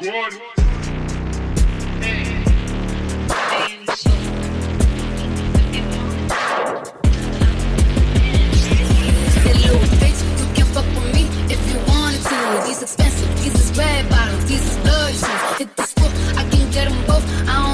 One. Bitch, you can fuck with me if you wanted to. These expensive, these is red bottoms, these is luxury. Hit the school, I can get them both. I don't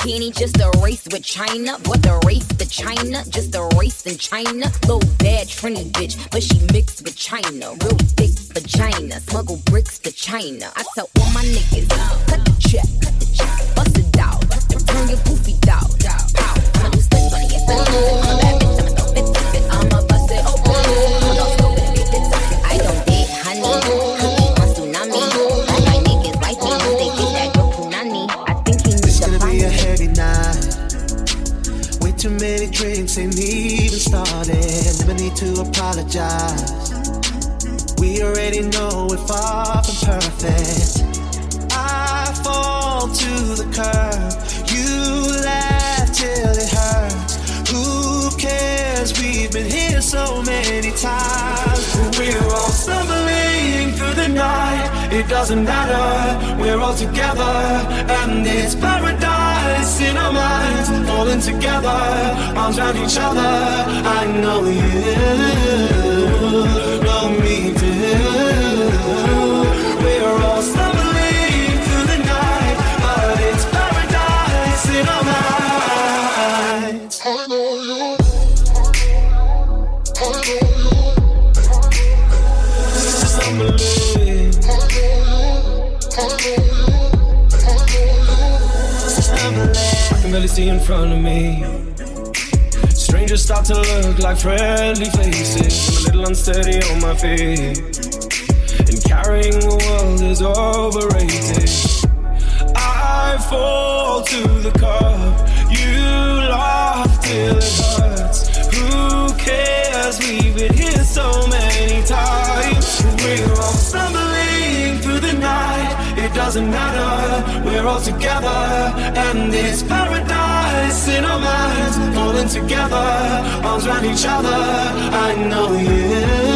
bikini, just a race with China. What the race to China? Just a race in China. Little bad Trini bitch, but she mixed with China. Real thick vagina, smuggle bricks to China. I tell all my niggas, cut the check, cut the check, bust it out, turn your poofy out. apologize. We already know we're far from perfect. I fall to the curb. You laugh till it hurts. Who cares? We've been here so many times. We're all stumbling through the night. It doesn't matter. We're all together, and this paradise us in our minds, falling together, arms around each other. I know you know me, too. In front of me. Strangers start to look like friendly faces. I'm a little unsteady on my feet. And carrying the world is overrated. I fall to the cup. You laugh till it hurts. Who cares? We've been here so many times. We're all doesn't matter. We're all together, and it's paradise in our minds. Falling together, arms around each other. I know you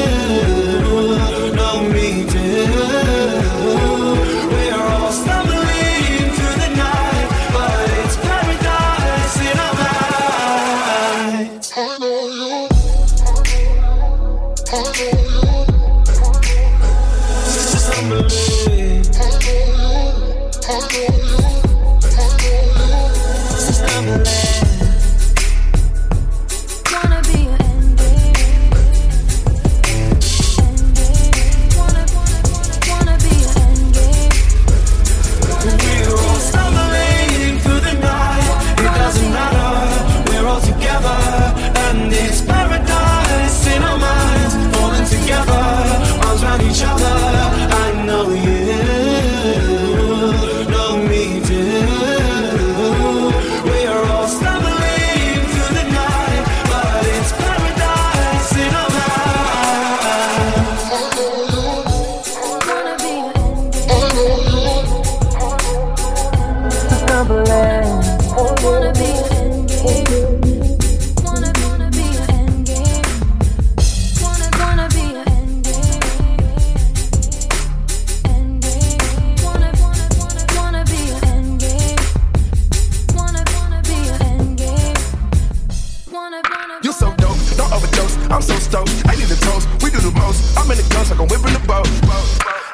so stoked. I need a toast. We do the most. I'm in the ghost like I'm whipping the boat.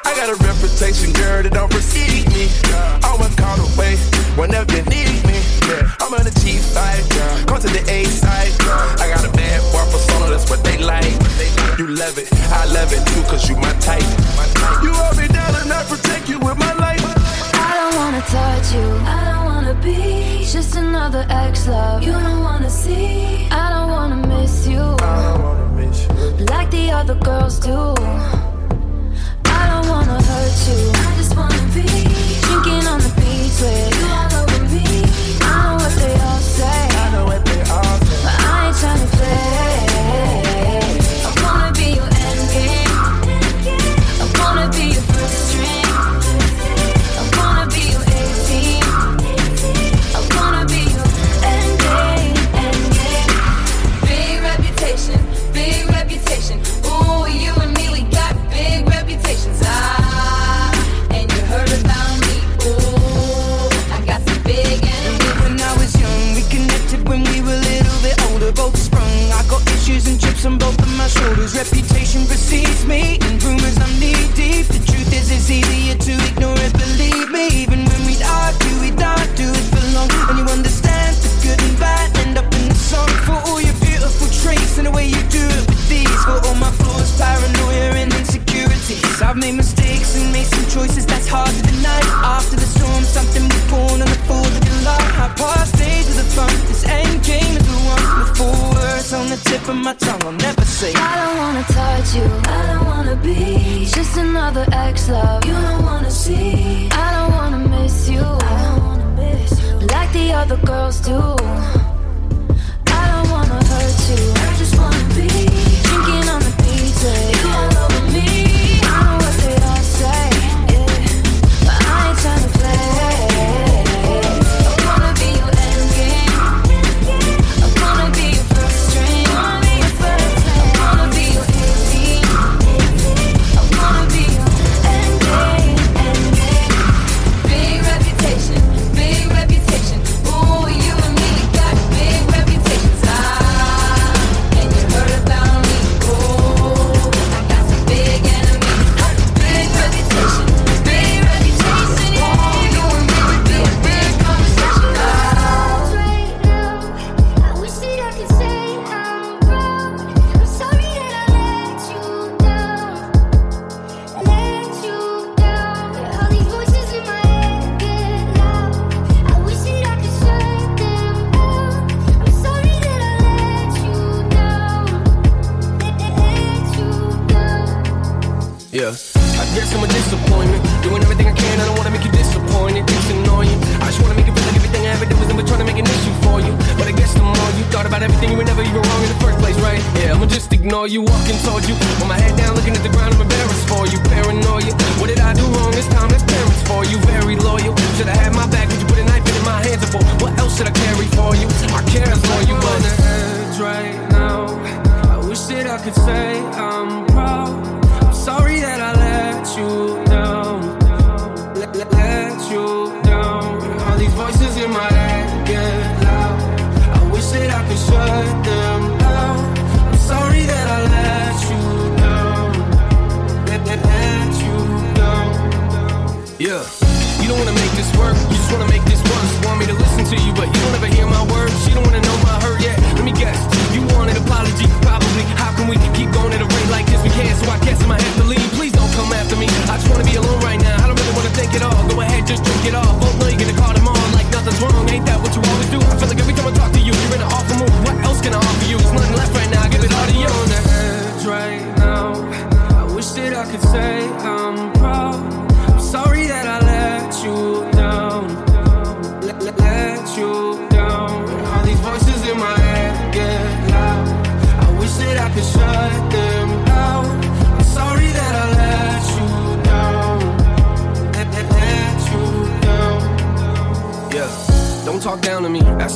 I got a reputation, girl, that don't precede me. i Always call away whenever you need me. I'm on the G side, come to the A side. I got a bad boy persona, that's what they like. You love it, I love it too, cause you my type. You hold me down and I protect you with my life. I don't wanna touch you. I don't wanna be just another ex love. You don't wanna see. Other girls do. I don't wanna hurt you. And made some choices that's hard to deny. After the storm, something was born on the 4th of July. I passed stage with the fun. This end game is the one with four words on the tip of my tongue. I'll never say. I don't wanna touch you. I don't wanna be just another ex love. You don't wanna see. I don't wanna miss you. I don't wanna miss you like the other girls do.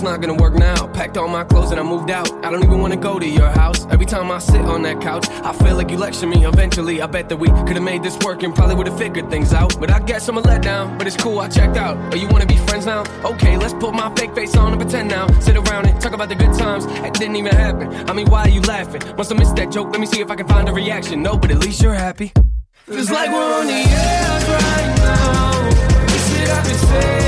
not gonna work now. Packed all my clothes and I moved out. I don't even wanna go to your house. Every time I sit on that couch, I feel like you lecture me. Eventually, I bet that we could've made this work and probably would've figured things out. But I guess I'm a letdown. But it's cool, I checked out. Oh, you wanna be friends now? Okay, let's put my fake face on and pretend now. Sit around and talk about the good times. It didn't even happen. I mean, why are you laughing? Must have missed that joke. Let me see if I can find a reaction. No, but at least you're happy. Feels like we're on the edge right now. This shit I've.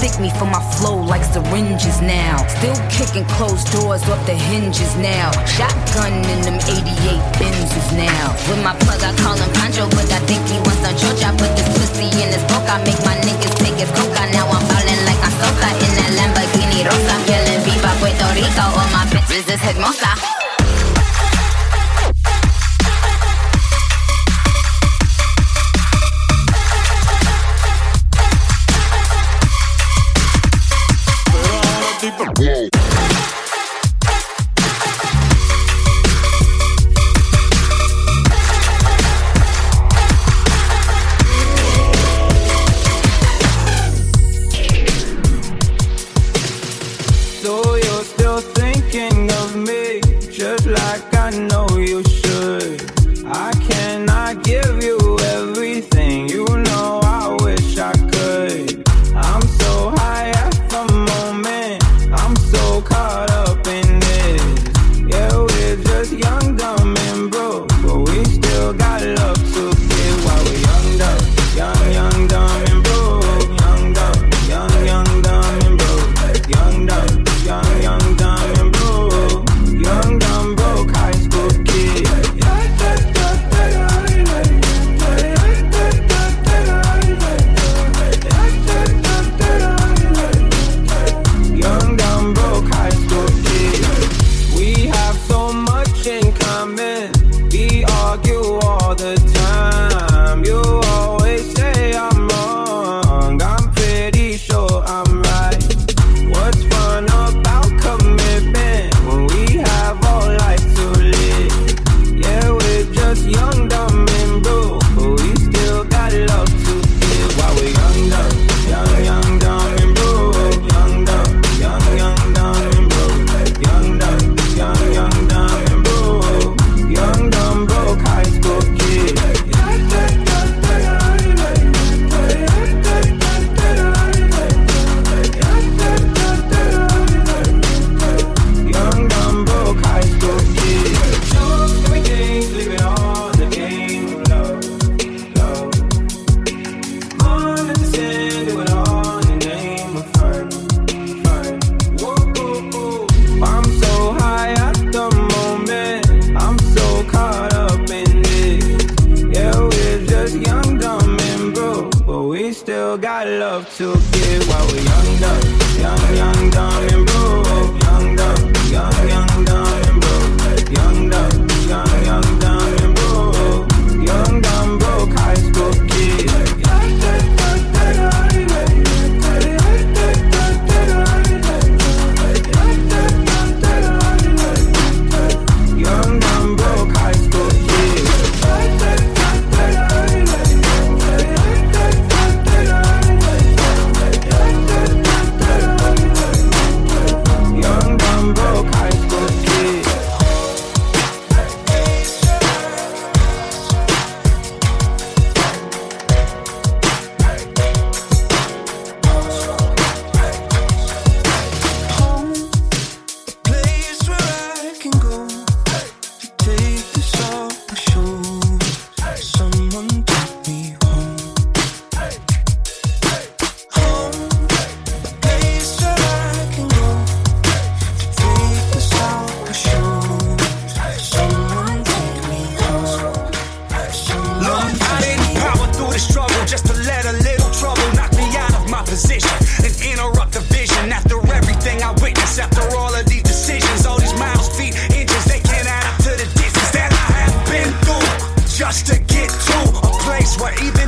Stick me for my flow like syringes now. Still kicking closed doors off the hinges now. Shotgun in them 88 Benzes now. With my plug, I call him Pancho, but I think he wants some church. I put this pussy in his book. I make my niggas take his coca. Now I'm ballin' like I'm Sosa in that Lamborghini Rosa. I'm yelling Viva Puerto Rico. All my bitches is hermosa. the world. where even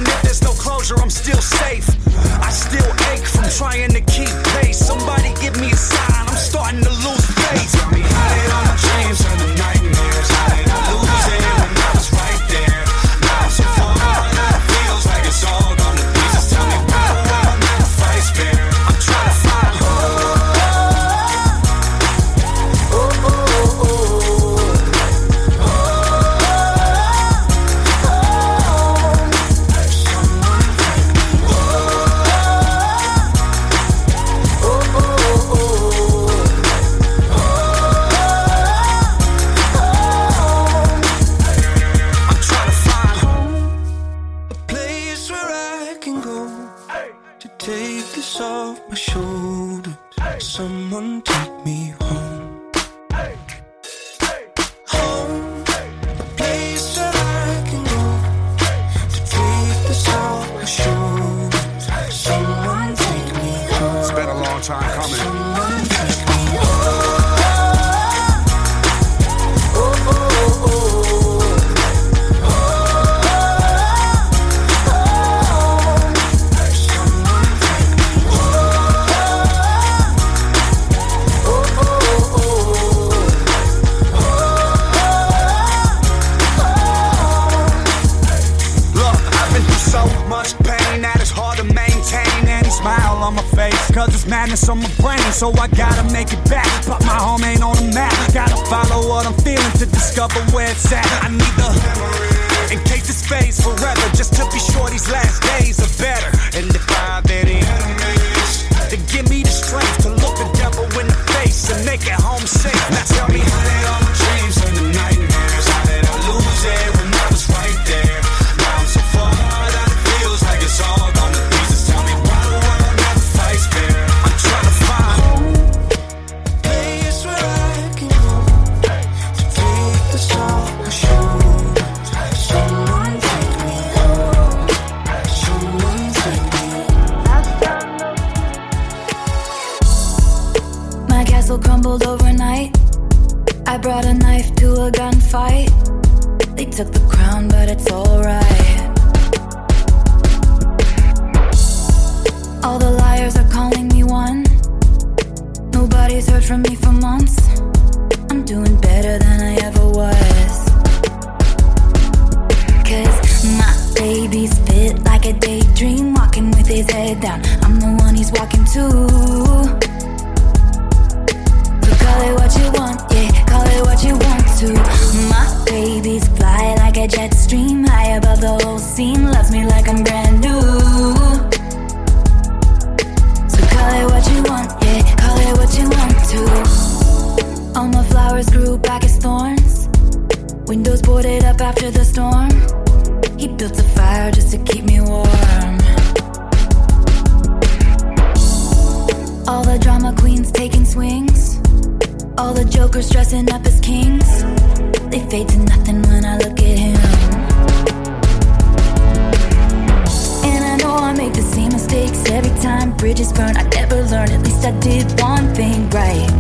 every time bridges burn. I never learn. at least I did one thing right.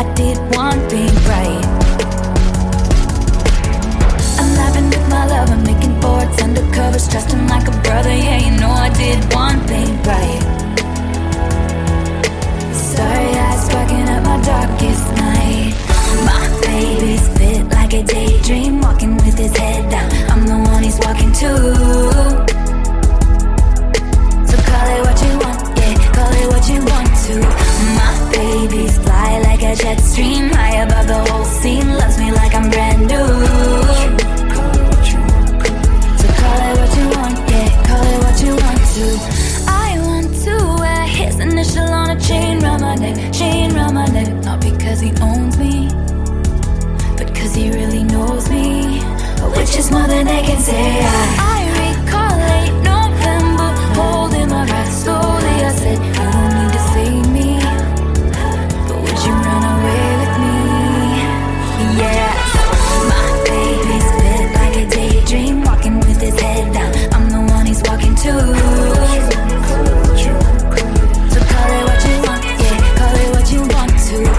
I did one thing right. I'm laughing with my love, I'm making boards undercovers, trust him like a brother. Yeah, you know I did one thing right. Sorry, I sparking up my darkest night. My baby's fit like a daydream, walking with his head down. I'm the one he's walking to. you want to. My baby's fly like a jet stream, high above the whole scene. Loves me like I'm brand new. So call it what you want, yeah, call it what you want to. I want to wear his initial on a chain round my neck, chain round my neck. Not because he owns me, but cause he really knows me, which is more than I can say. I call it what you want to.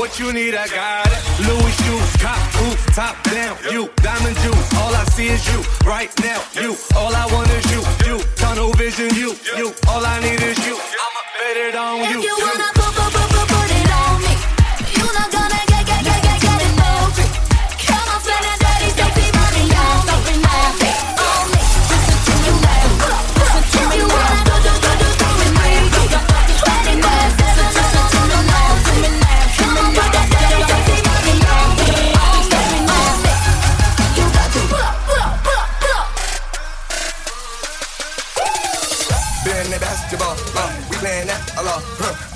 What you need, I got it. Louis shoes, cop roof, top down. You, diamond juice. All I see is you. Right now, you. All I want is you. You, tunnel vision, you. You, all I need is you. I'ma bet it on you. If you wanna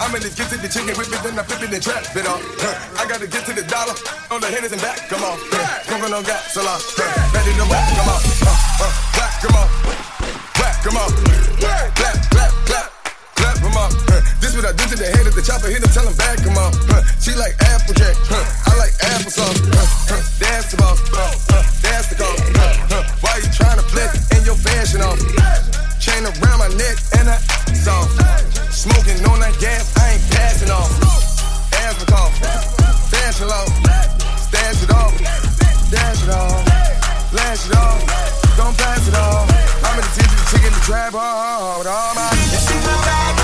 I'm in this get to the chicken whip it, then I flip it and trap it off. Huh. I gotta get to the dollar on the Henderson back, come on. Huh. Smoking on gas, lot. Huh. Ready to whack, come on. Uh, uh, whack, come on. Whack, come on. Clap, clap, clap. Clap, come on. Huh. This what I do to the head of the chopper, hit him, tell him back, come on. Huh. She like Applejack, huh. I like applesauce. Huh. Huh. That's the boss, huh. Huh. that's the call. Huh. Huh. Why you trying to flex in your fashion off? Chain around my neck and I soft. Smoking on that gas, I ain't passing off. Asthma cough, fashion low. Stash it off, dash it off, lash it off. Don't pass it off. I'm in the teacher, the chicken, the trap, with all my.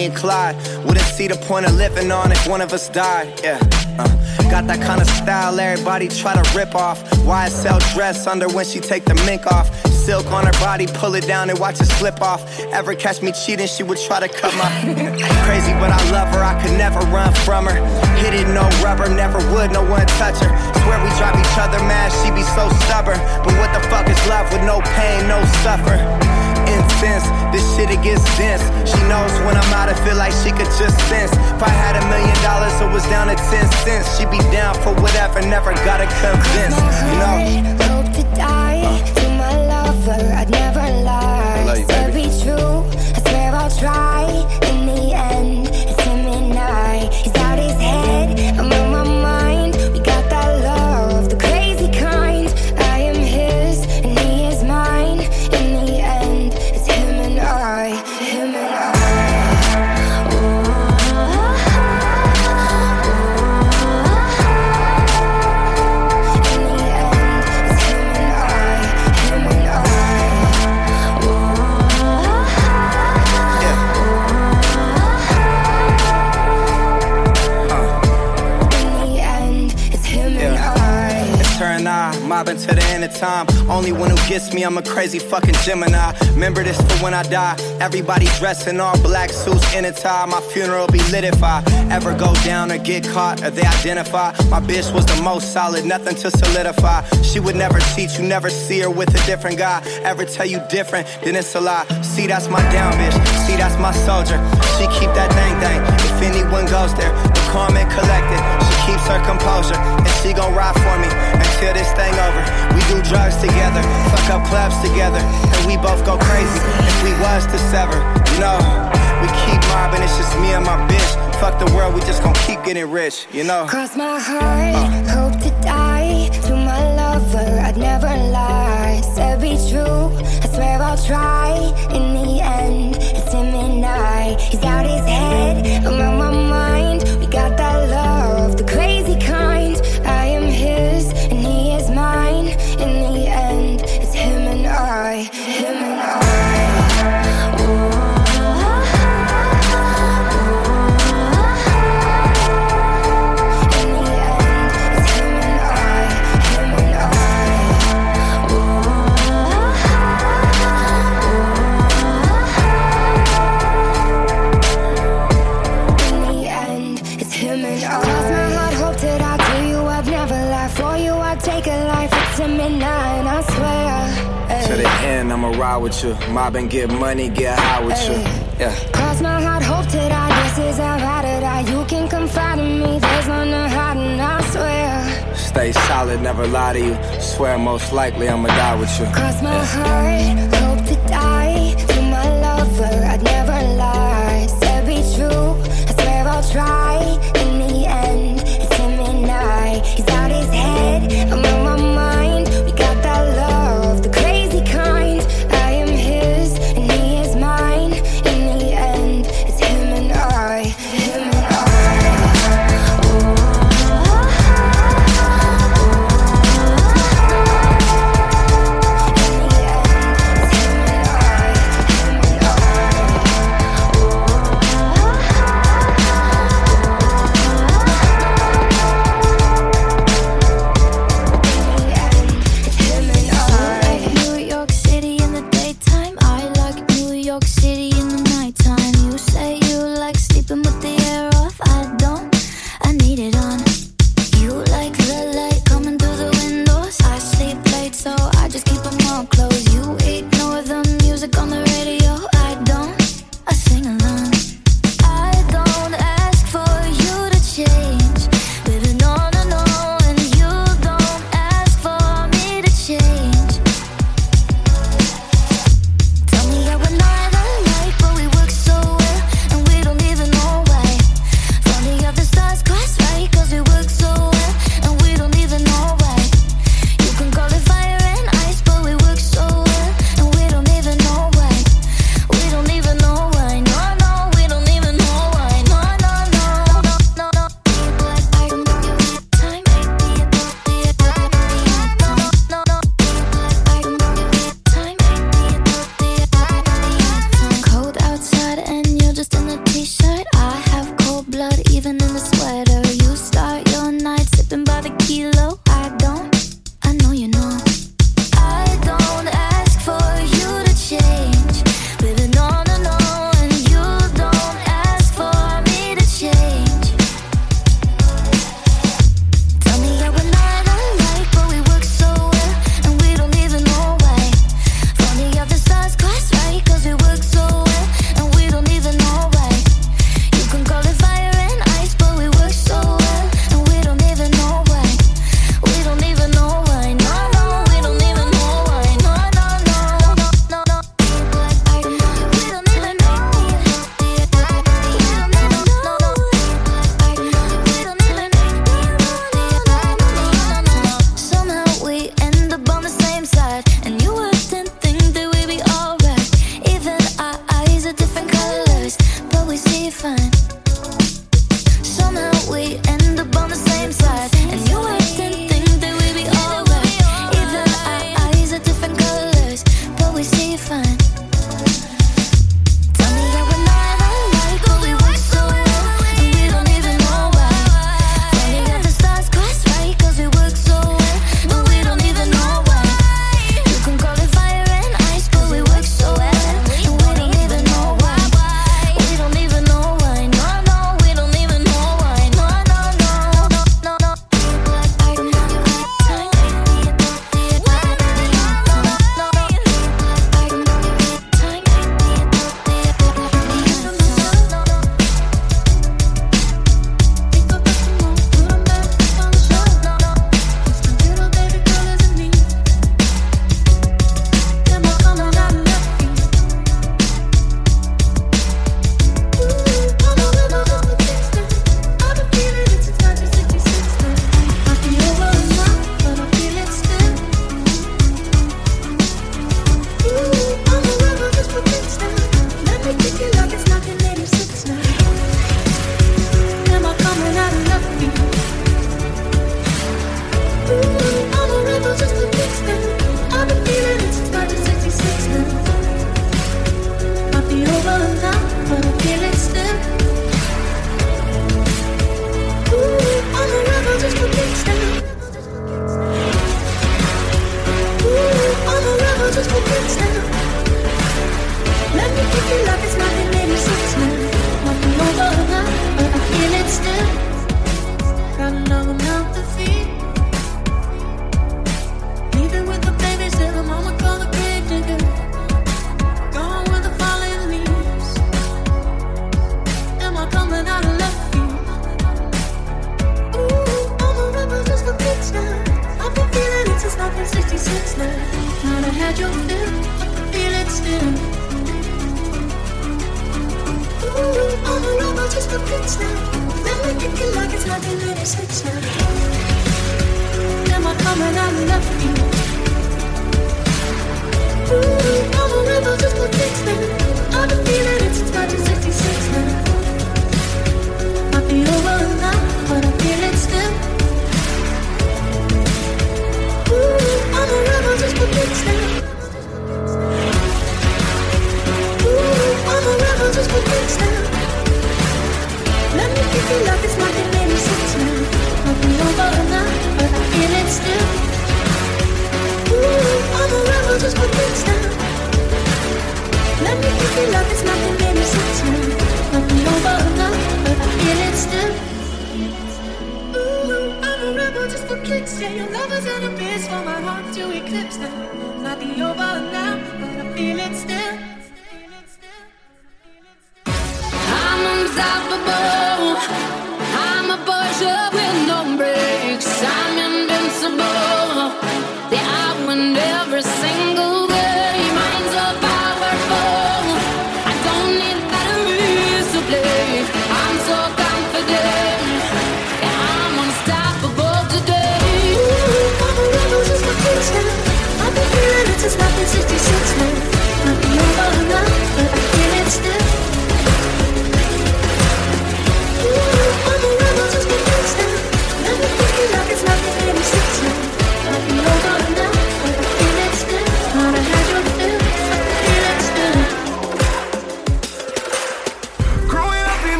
Bonnie and Clyde. Wouldn't see the point of living on if one of us died. Yeah. Uh, got that kind of style everybody try to rip off. YSL dress under when she take the mink off. Silk on her body, pull it down and watch it slip off. Ever catch me cheating, she would try to cut my. Crazy, but I love her, I could never run from her. Hit it, no rubber, never would, no one touch her. Swear we drive each other mad, she be so stubborn. But what the fuck is love with no pain, no suffer? Incense, this shit it gets dense. She knows when I'm out, I feel like she could just sense. If I had a million dollars, it was down to 10 cents. She'd be down for whatever, never gotta convince. You know? Hope to die to my lover. I'd never lie. Love you, baby. be true. I swear I'll try. Time. Only one who gets me, I'm a crazy fucking Gemini. Remember this for when I die. Everybody dressed in all black suits in a tie. My funeral be lit if I ever go down or get caught or they identify. My bitch was the most solid, nothing to solidify. She would never cheat, you never see her with a different guy. Ever tell you different, then it's a lie. See, that's my down bitch. See, that's my soldier. She keep that thing thing. If anyone goes there, the calm and collected. She keeps her composure, and she gon' ride for me until this thing over. We do drugs together, fuck up clubs together, and we both go crazy if we was to sever. You know, we keep mobbing, it's just me and my bitch. Fuck the world, we just gon' keep getting rich, you know. Cross my heart, hope to die to my lover. I'd never lie. Said be true, I swear I'll try. In the end, it's him and I. He's out his head, I'm and Cross my heart, hope that I do you. I've never lied for you. I take a life. It's him and I, I swear. To the end, I'ma ride with you. Mob and get money, get high with you. Yeah. Cross my heart, hope to die. This is how I to die. You can confide in me. There's none to hide, and I swear. Stay solid, never lie to you. Swear most likely I'ma die with you. Cross my heart, hope to die. To my lover, I'd never lie. Said be true, I swear I'll try.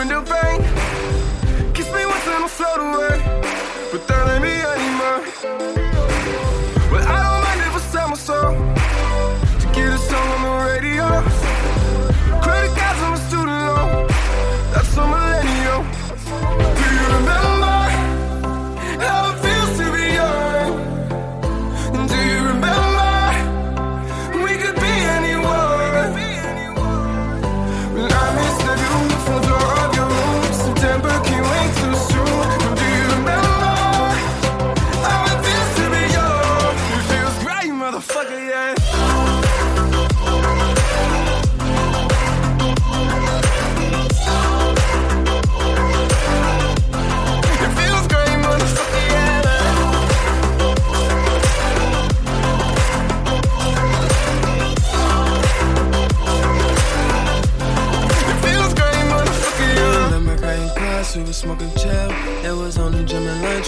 in the bank. Kiss me once and I'll float away. But that ain't me anymore.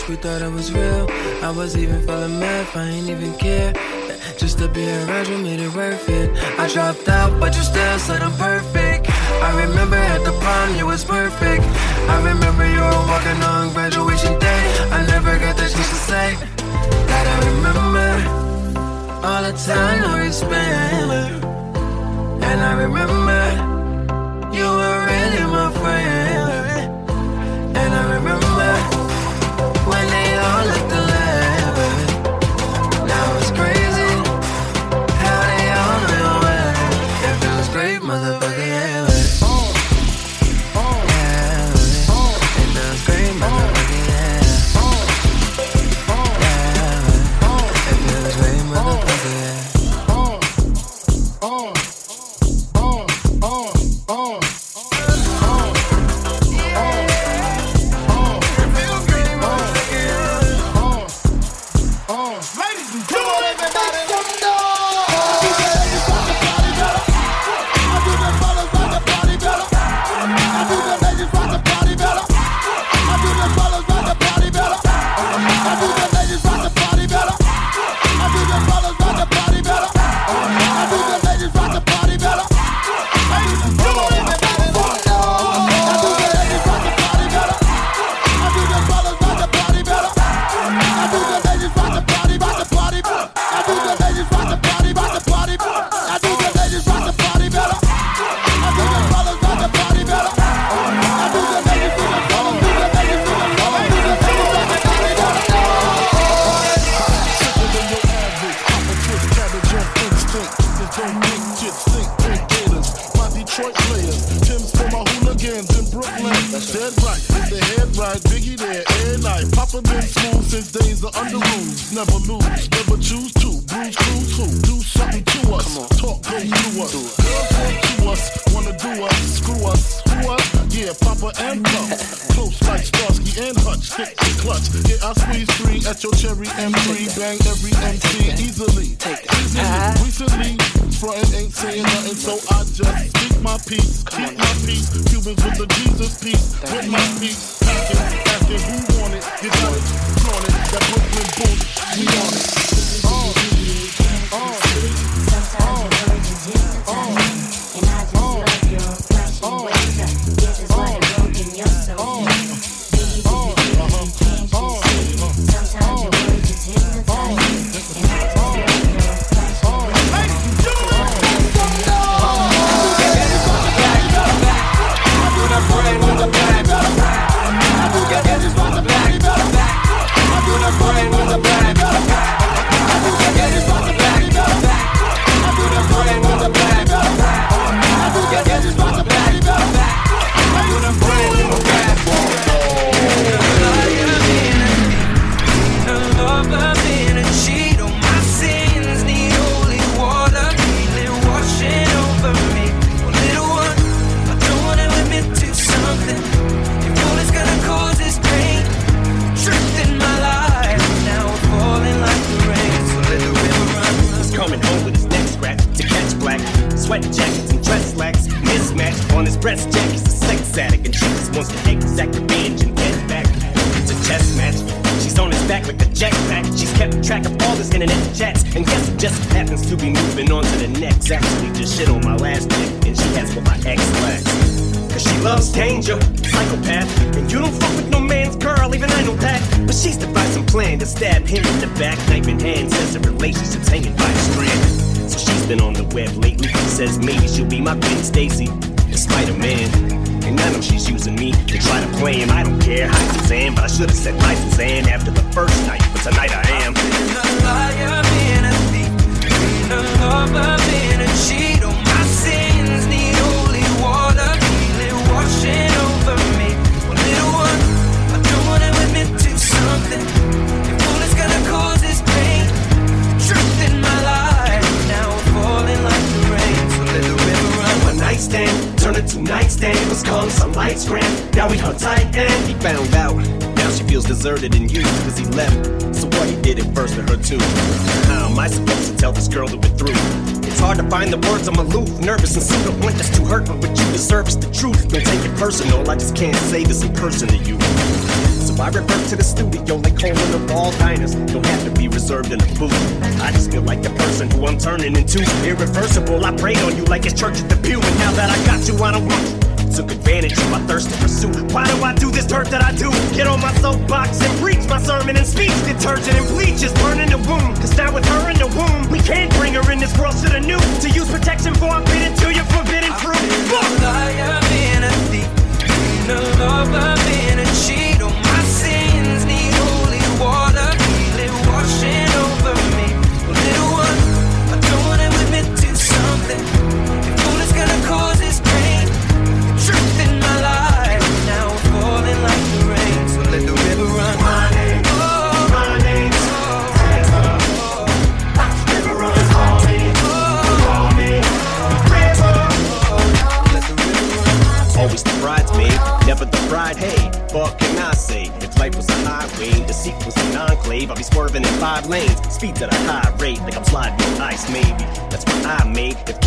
We thought I was real. I was even falling off. I ain't even care. Just to be around you made it worth it. I dropped out, but you still said I'm perfect. I remember at the prom, you was perfect. I remember you were walking on graduation day. I never got the chance to say that I remember all the time we spent. And I remember you were really my friend. And I remember.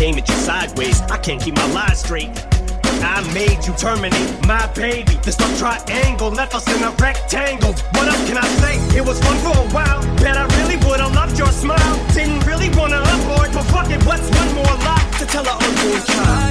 aim at you sideways. I can't keep my lies straight. I made you terminate my baby. This dark triangle left us in a rectangle. What else can I say? It was fun for a while. Bet I really would've loved your smile. Didn't really wanna abort, but fuck it, what's one more lie to tell our unborn child?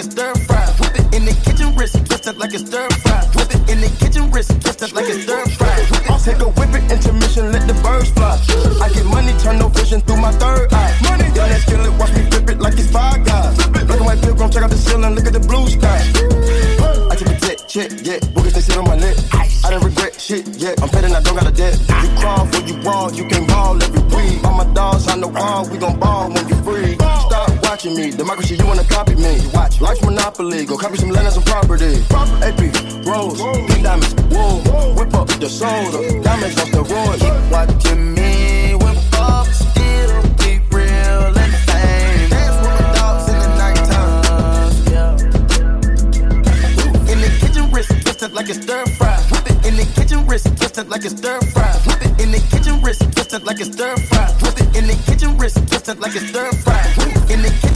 a stir fry. Whip it in the kitchen, wrist twisted like a stir fry. Whip it in the kitchen, wrist twisted like a stir fry. I'll take a whip it, intermission, let the birds fly. I get money, turn no vision through my third eye. Money, y'all that's kill it, watch me flip it like it's five guys. Lookin' and white pilgrim, check out the ceiling, look at the blue sky. I keep a check, check, yeah, boogers they sit on my lip. I don't regret shit yeah. I'm petting, I don't got a debt. You crawl, for you raw, you can ball every week. All my dogs on the wall, we gon' ball when watching me. Democracy, you wanna copy me. Watch Life's Monopoly. Go copy some land and some property. Proper AP, Rose, Pink Diamonds, Wool. Whip up the soda. Diamonds off the road. Keep watching me. Whip up, still keep real and fame. Dance with my dogs in the nighttime. In the kitchen, wrist twisted like it's stir fry. Whip it in the kitchen, wrist twisted like it's stir fry. Whip it in the kitchen, wrist twisted like it's stir fry. Whip it in the kitchen, wrist twisted like it's stir fry. In the kitchen,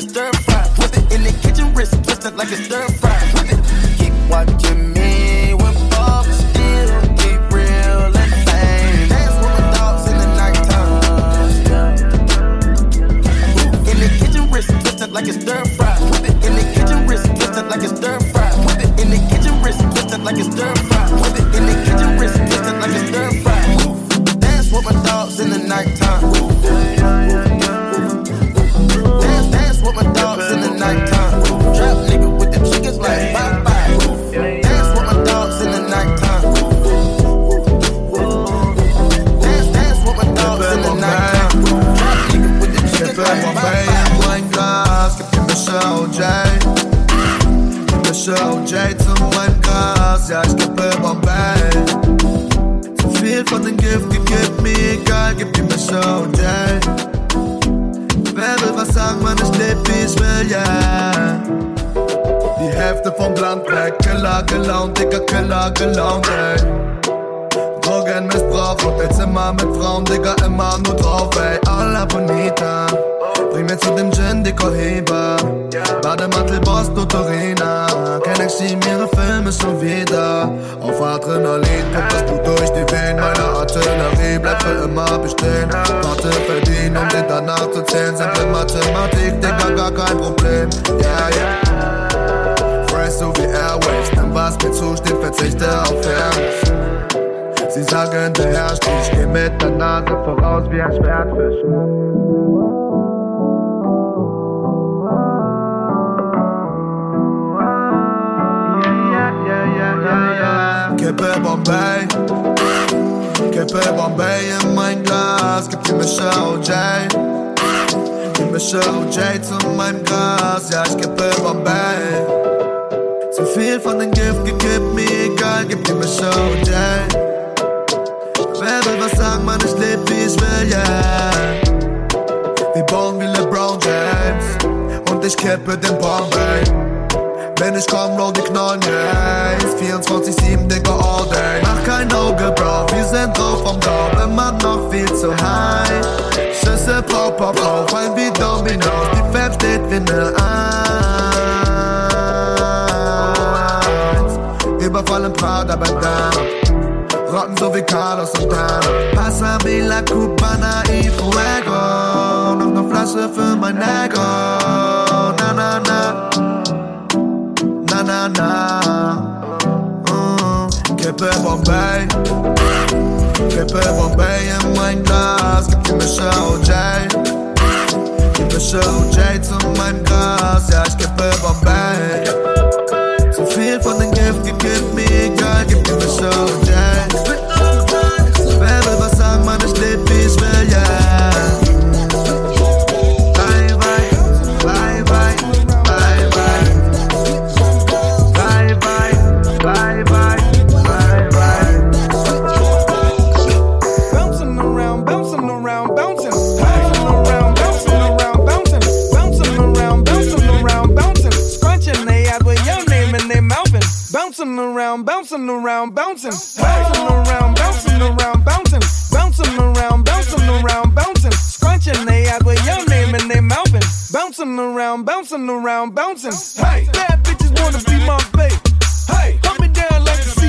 can stir der Nase voraus wie ein Schwertfisch. Kippe Bombay, Kippe Bombay in mein Glas, gib die Mische OJ. Die Mische OJ zu meinem Glas, ja ich kippe Bombay. Zu viel von den Gift gekippt, mir egal, gib die Mische OJ. Sagen, Mann, ich leb wie ich will, yeah. Wie Bone wie LeBron James. Und ich kippe den Bombay. Wenn ich komm, roll die Knollen, yeah. Ist 24-7, Digga, all day. Mach kein Auge, Bro, wir sind drauf vom Dorf. Immer noch viel zu high. Schüsse, pop, pop, auf, fallen wie Dominos. Die Fab steht wie ne Eins. Überfall im Prada Bandana. Rocken so Carlos und Dana. La Cubana y Fuego. Noch ne Flasche für mein Ego. Na, na, na. Na, na, na. Mm. Kippe Bombay. Kippe Bombay in mein Glas. Gib die Mische OJ. Die Mische OJ zu meinem Glas. Ja, ich kippe Bombay. Viel von den Gift. Gib was sagen, Mann, ich leb bouncing around, bouncing. Bouncing around, bouncing around, bouncing. Bouncing around, bouncing around, bouncing. Scrunching they eyes with your name in their mouthing. Bouncing around, bouncing around, bouncing. Hey, bad bitches wanna be my babe. Hey, hold me down like the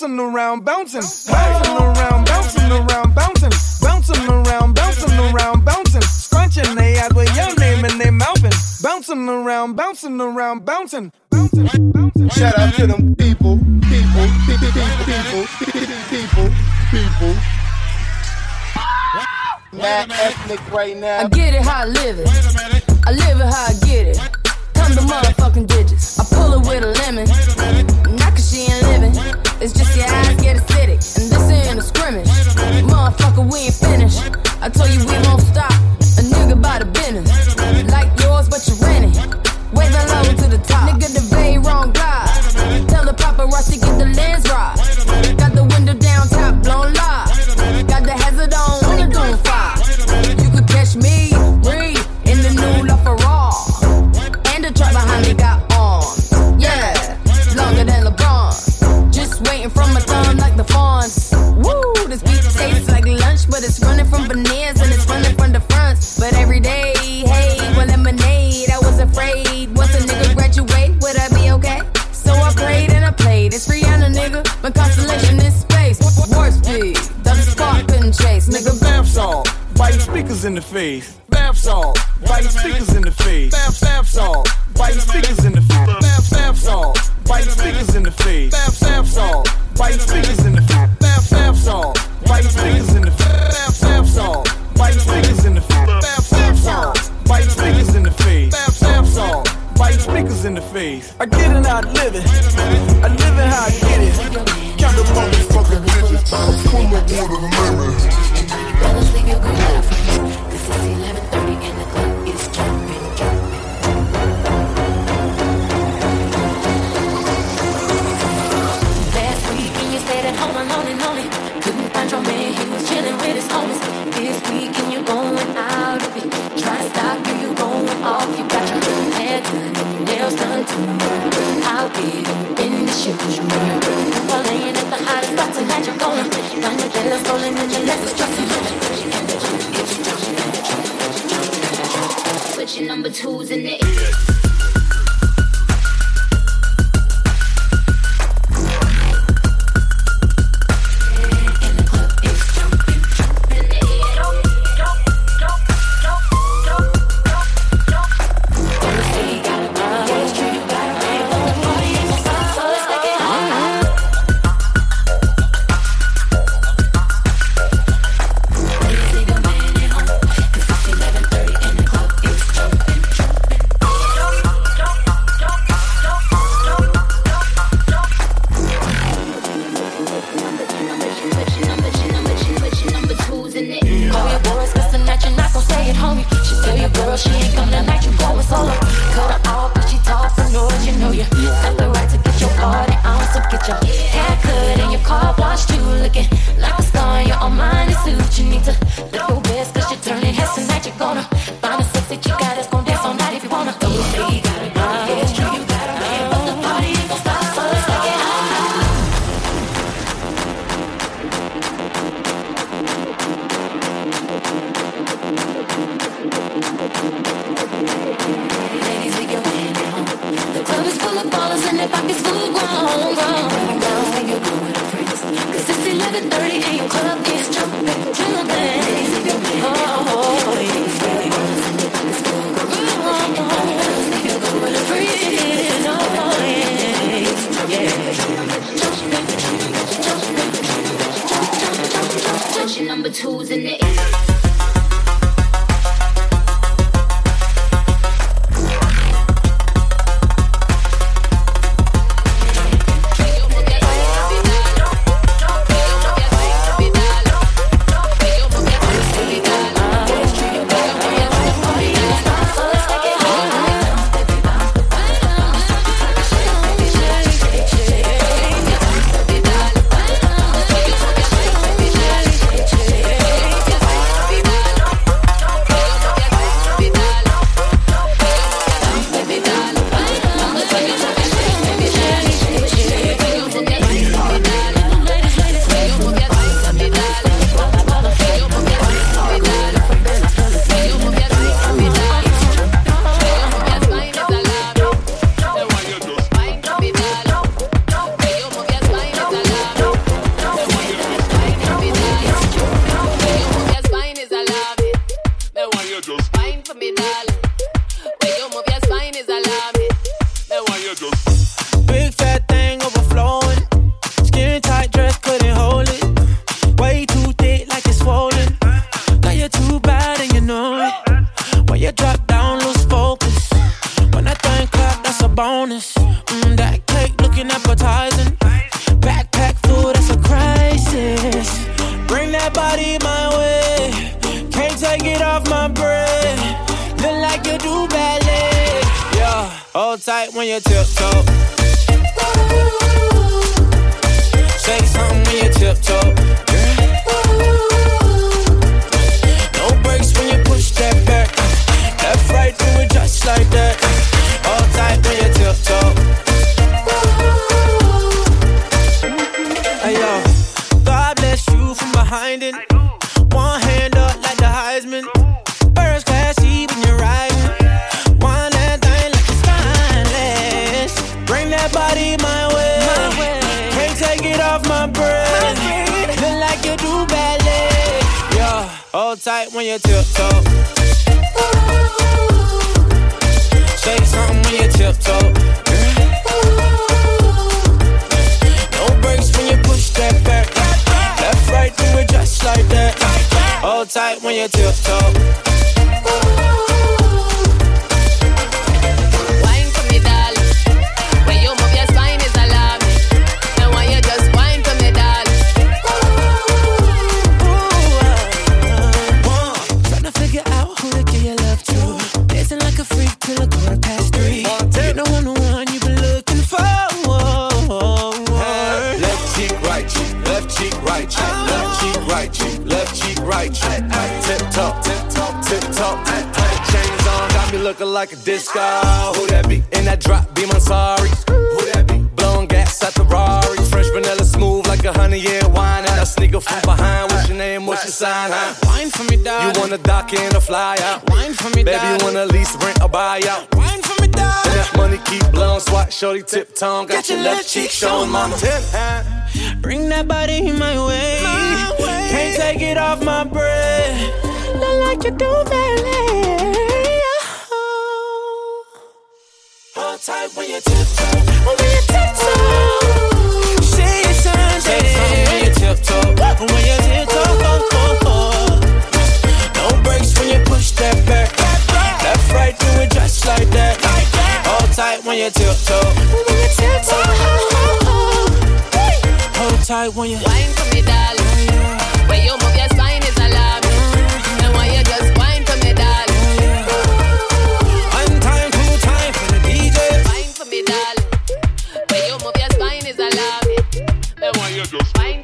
bouncing around, bouncing, bouncing around, bouncing around, bouncing, bouncing around, bouncing around, bouncing, scrunching they eyes with your name in their mouthing. Bouncing around, bouncing around, bouncing. Shout out to them people, people, people, people, people, people. Mad ethnic right now. I get it how I live it. I live it how I get it. Come the motherfucking digits. I pull it with a lemon. Not cause she ain't living. It's just your eyes get acidic. And this ain't a scrimmage. Motherfucker, we ain't finished. I told you we won't stop. A nigga by the business. Like yours, but you rent it. Wave it low to the top. Nigga, the very wrong guy. Tell the paparazzi get the lens right. Thumb like the fawns. Woo, this beat tastes like lunch, but it's running from veneers and it's running from the fronts. But every day, hey, well, lemonade. I was afraid. Once a nigga graduate, would I be okay? So I prayed and I played. It's Rihanna, nigga. My constellation speakers in the face. Bath salt, bite speakers in the face. Bath bath salt, bite speakers in the face. Bath bath salt, bite speakers in the face. Bath bath salt, bite speakers in the face. Bath bath salt, bite speakers in the face. Bath bath salt, bite speakers in the face. Bath bath salt, bite speakers in the face. Bath bath salt, bite speakers in the face. I get it, I live it. I live it how I get it. Count the motherfucking digits. I'm cool with the limit. Fellas, leave your 11.30 and the clock is jumping. Last weekend you stayed at home alone and lonely. Couldn't find your man, chilling with his homies. This weekend you're going out of. Try to stop you, you're going off. You got your hair done, nails done too. In the you. Well, laying at the hottest spot tonight, you're going Put your number twos in the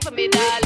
for me, darling.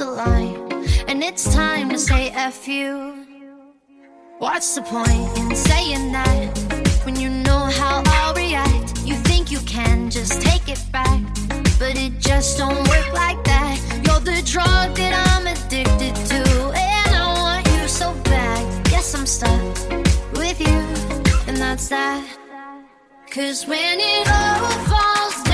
the line, and it's time to say F you. What's the point in saying that when you know how I'll react? You think you can just take it back, but it just don't work like that. You're the drug that I'm addicted to, and I want you so bad. Guess I'm stuck with you, and that's that. Cause when it all falls down.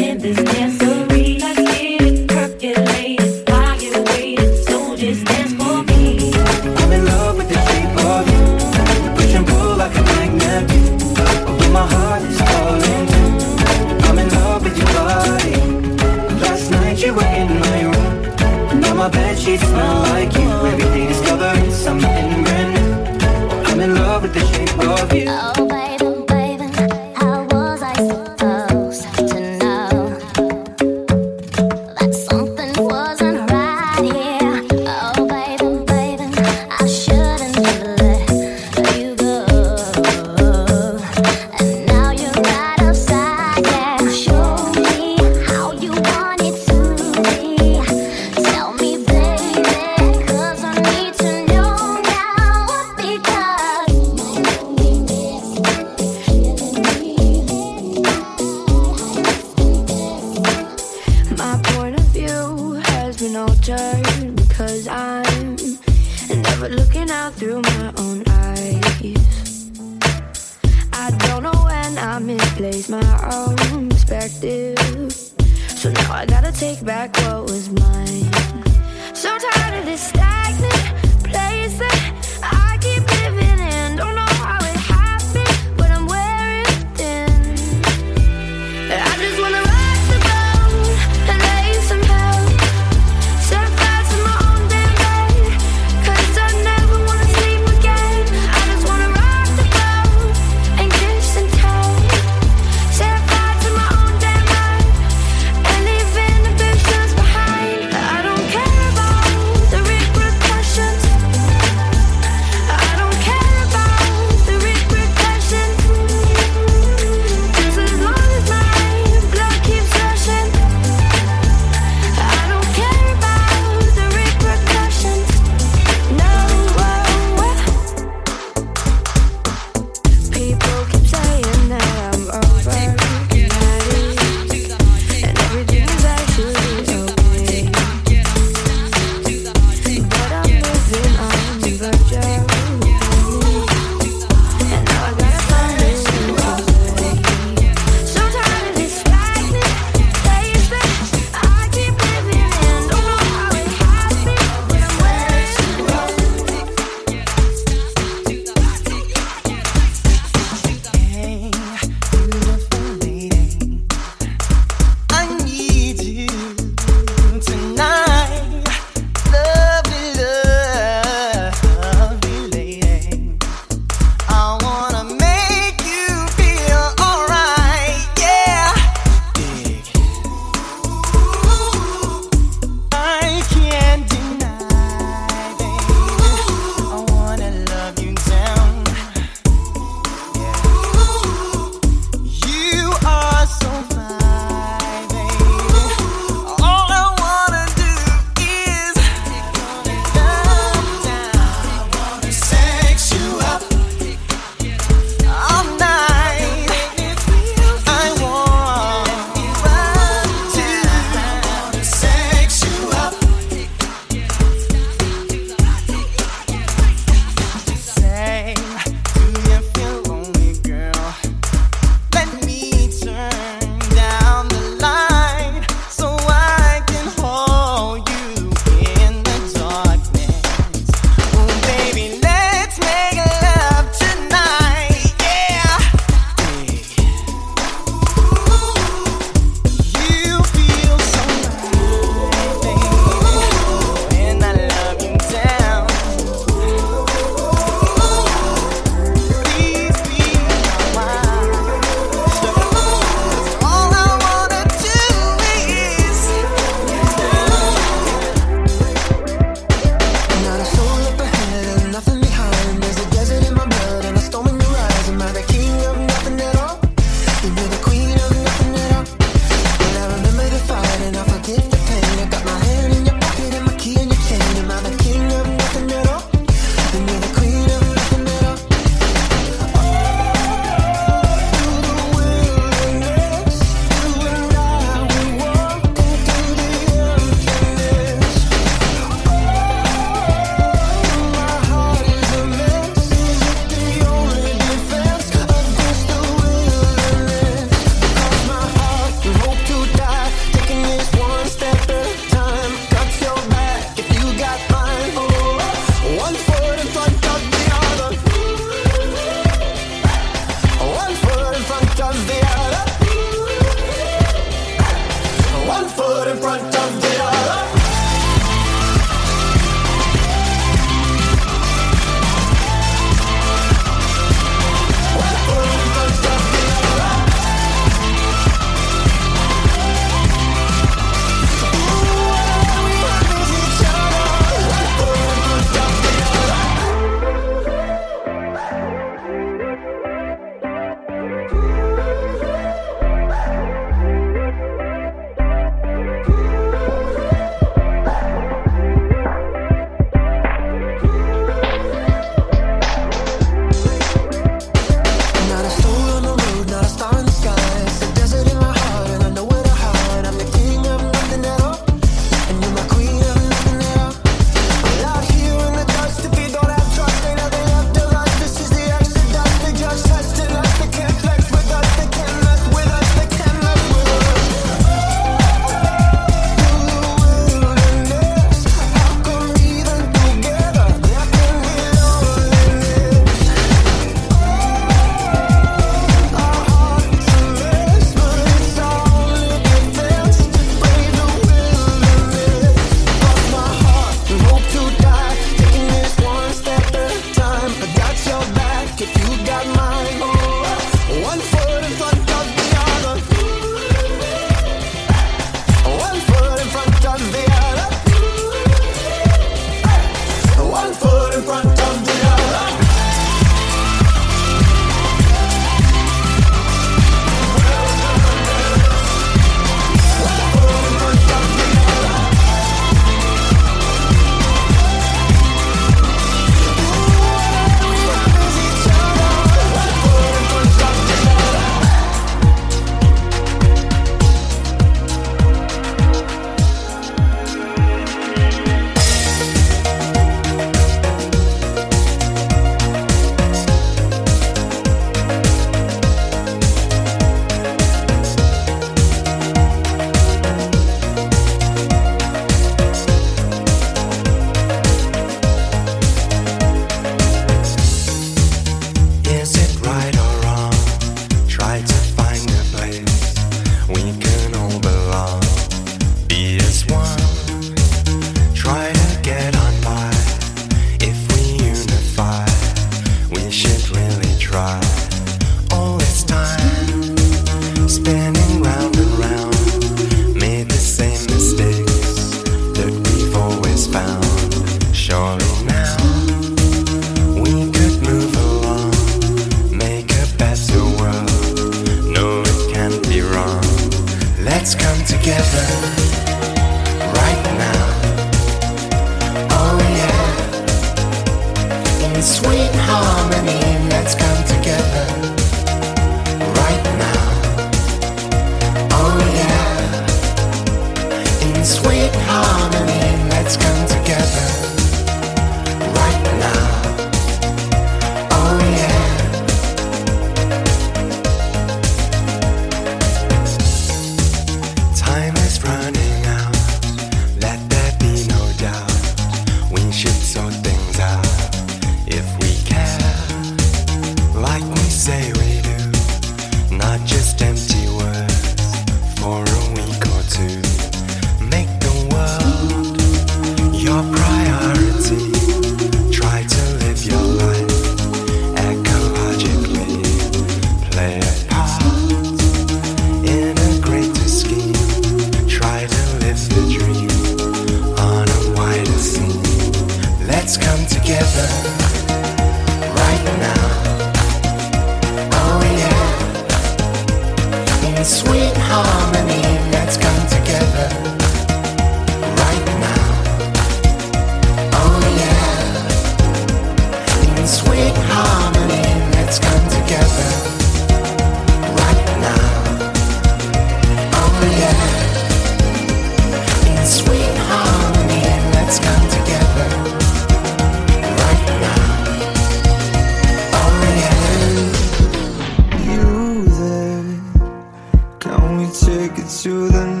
To the